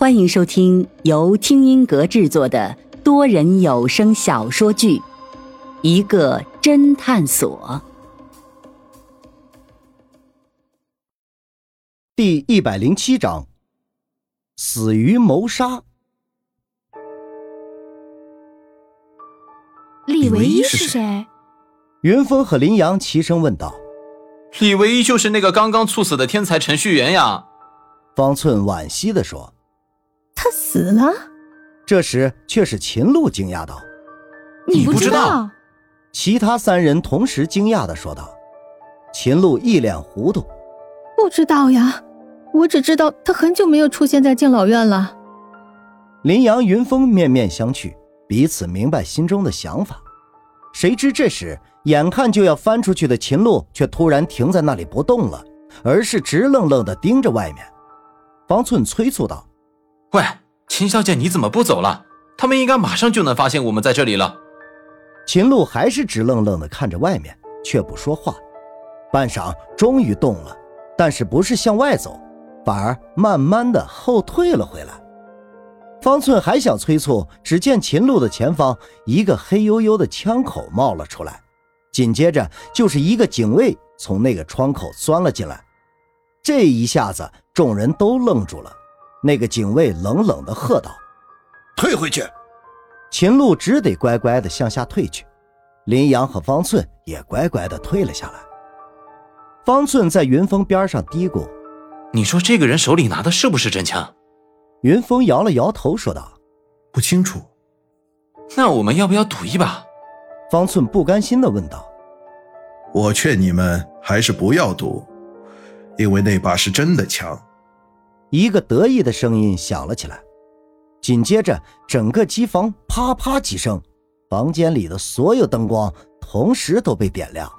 欢迎收听由听音阁制作的多人有声小说剧《一个侦探所》第一百零七章：死于谋杀。李唯一是谁？云峰和林阳齐声问道。李唯一就是那个刚刚猝死的天才程序员呀。方寸惋惜的说。他死了。这时，却是秦璐惊讶道：“你不知道？”其他三人同时惊讶的说道。秦璐一脸糊涂：“不知道呀，我只知道他很久没有出现在敬老院了。”林阳、云峰面面相觑，彼此明白心中的想法。谁知这时，眼看就要翻出去的秦璐却突然停在那里不动了，而是直愣愣的盯着外面。方寸催促道。喂，秦小姐，你怎么不走了？他们应该马上就能发现我们在这里了。秦璐还是直愣愣的看着外面，却不说话。半晌，终于动了，但是不是向外走，反而慢慢的后退了回来。方寸还想催促，只见秦璐的前方一个黑黝黝的枪口冒了出来，紧接着就是一个警卫从那个窗口钻了进来。这一下子，众人都愣住了。那个警卫冷冷的喝道：“退回去！”秦璐只得乖乖的向下退去，林阳和方寸也乖乖的退了下来。方寸在云峰边上嘀咕：“你说这个人手里拿的是不是真枪？”云峰摇了摇头说道：“不清楚。”那我们要不要赌一把？方寸不甘心的问道：“我劝你们还是不要赌，因为那把是真的枪。”一个得意的声音响了起来，紧接着整个机房啪啪几声，房间里的所有灯光同时都被点亮。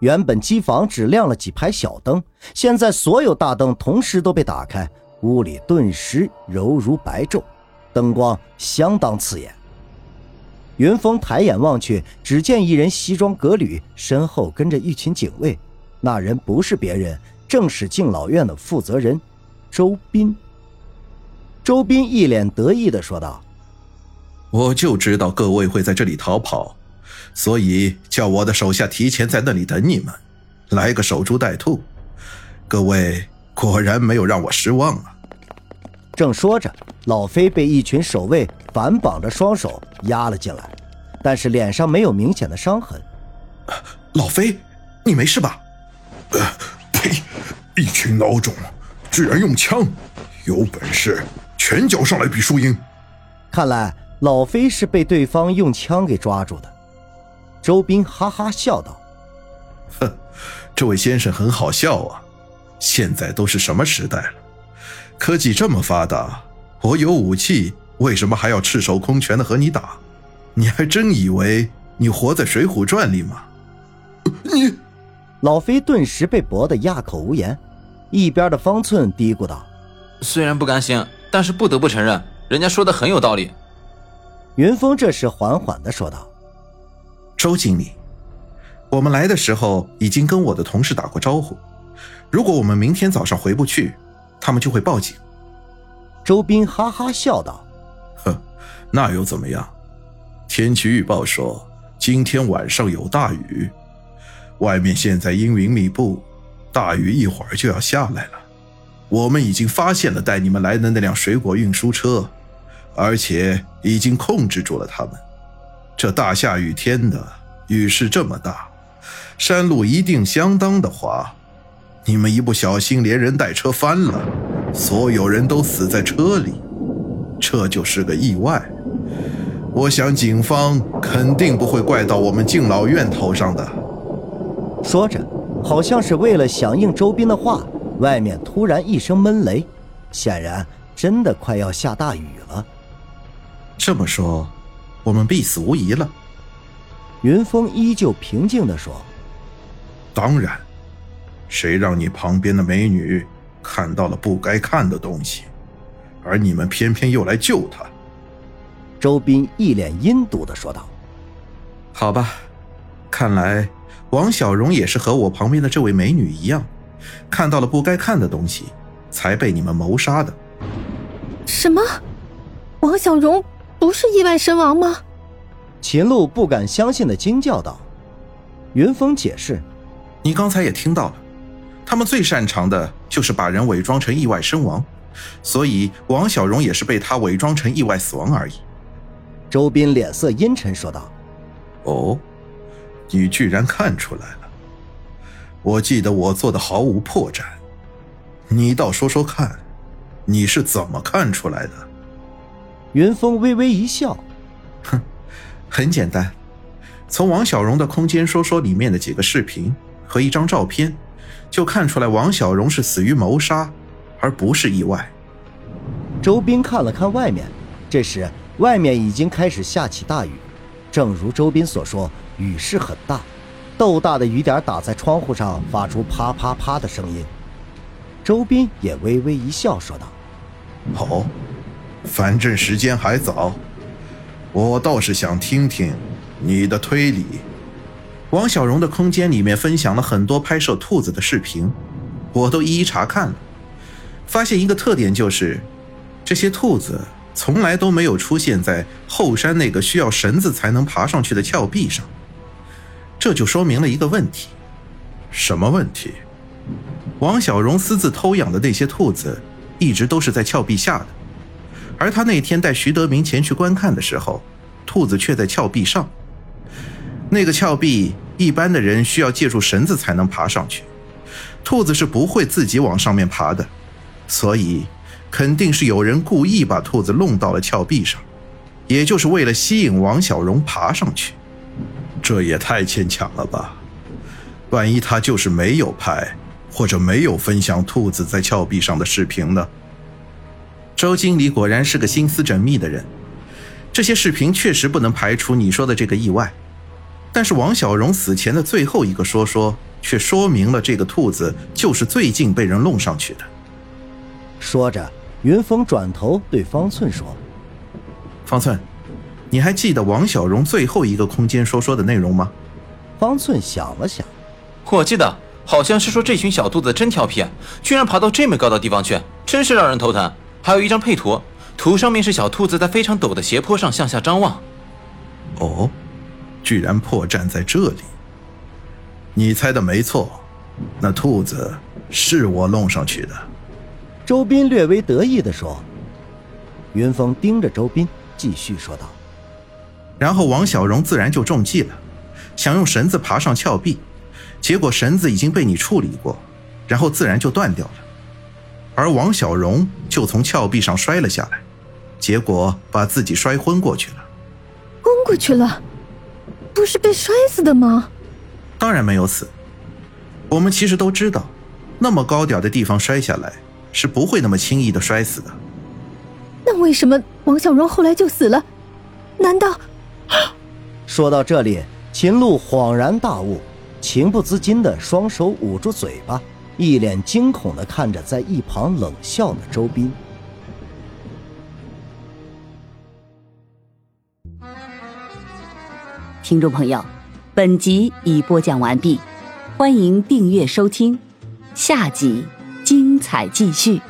原本机房只亮了几排小灯，现在所有大灯同时都被打开，屋里顿时柔如白昼，灯光相当刺眼。云峰抬眼望去，只见一人西装革履，身后跟着一群警卫，那人不是别人，正是敬老院的负责人。周斌，周斌一脸得意的说道：“我就知道各位会在这里逃跑，所以叫我的手下提前在那里等你们，来个守株待兔。各位果然没有让我失望啊！”正说着，老飞被一群守卫反绑着双手压了进来，但是脸上没有明显的伤痕。老飞，你没事吧？呸！一群孬种！居然用枪，有本事拳脚上来比输赢。看来老飞是被对方用枪给抓住的。周斌哈哈笑道：“哼，这位先生很好笑啊。现在都是什么时代了？科技这么发达，我有武器，为什么还要赤手空拳的和你打？你还真以为你活在《水浒传》里吗？”你，老飞顿时被驳得哑口无言。一边的方寸嘀咕道：“虽然不甘心，但是不得不承认，人家说的很有道理。”云峰这时缓缓的说道：“周经理，我们来的时候已经跟我的同事打过招呼，如果我们明天早上回不去，他们就会报警。”周斌哈哈笑道：“哼，那又怎么样？天气预报说今天晚上有大雨，外面现在阴云密布。”大雨一会儿就要下来了，我们已经发现了带你们来的那辆水果运输车，而且已经控制住了他们。这大下雨天的，雨势这么大，山路一定相当的滑。你们一不小心连人带车翻了，所有人都死在车里，这就是个意外。我想警方肯定不会怪到我们敬老院头上的。说着。好像是为了响应周斌的话，外面突然一声闷雷，显然真的快要下大雨了。这么说，我们必死无疑了。云峰依旧平静地说：“当然，谁让你旁边的美女看到了不该看的东西，而你们偏偏又来救她？”周斌一脸阴毒地说道：“好吧，看来……”王小荣也是和我旁边的这位美女一样，看到了不该看的东西，才被你们谋杀的。什么？王小荣不是意外身亡吗？秦璐不敢相信的惊叫道。云峰解释：“你刚才也听到了，他们最擅长的就是把人伪装成意外身亡，所以王小荣也是被他伪装成意外死亡而已。”周斌脸色阴沉说道：“哦，你居然看出来了！我记得我做的毫无破绽，你倒说说看，你是怎么看出来的？”云峰微微一笑：“哼，很简单。”从王小荣的空间说说里面的几个视频和一张照片，就看出来王小荣是死于谋杀，而不是意外。周斌看了看外面，这时外面已经开始下起大雨，正如周斌所说，雨势很大，豆大的雨点打在窗户上，发出啪啪啪的声音。周斌也微微一笑，说道：“好，反正时间还早，我倒是想听听。”你的推理，王小荣的空间里面分享了很多拍摄兔子的视频，我都一一查看了，发现一个特点就是，这些兔子从来都没有出现在后山那个需要绳子才能爬上去的峭壁上，这就说明了一个问题，什么问题？王小荣私自偷养的那些兔子，一直都是在峭壁下的，而他那天带徐德明前去观看的时候，兔子却在峭壁上。那个峭壁，一般的人需要借助绳子才能爬上去，兔子是不会自己往上面爬的，所以肯定是有人故意把兔子弄到了峭壁上，也就是为了吸引王小荣爬上去。这也太牵强了吧？万一他就是没有拍，或者没有分享兔子在峭壁上的视频呢？周经理果然是个心思缜密的人，这些视频确实不能排除你说的这个意外。但是王小荣死前的最后一个说说，却说明了这个兔子就是最近被人弄上去的。说着，云峰转头对方寸说：“方寸，你还记得王小荣最后一个空间说说的内容吗？”方寸想了想：“我记得好像是说这群小兔子真调皮，居然爬到这么高的地方去，真是让人头疼。还有一张配图，图上面是小兔子在非常陡的斜坡上向下张望。”哦。居然破绽在这里！你猜的没错，那兔子是我弄上去的。周斌略微得意地说。云峰盯着周斌，继续说道：“然后王小荣自然就中计了，想用绳子爬上峭壁，结果绳子已经被你处理过，然后自然就断掉了。而王小荣就从峭壁上摔了下来，结果把自己摔昏过去了。昏过去了。”不是被摔死的吗？当然没有死。我们其实都知道，那么高点的地方摔下来是不会那么轻易的摔死的。那为什么王小荣后来就死了？难道？说到这里，秦璐恍然大悟，情不自禁的双手捂住嘴巴，一脸惊恐的看着在一旁冷笑的周斌。听众朋友，本集已播讲完毕，欢迎订阅收听，下集精彩继续。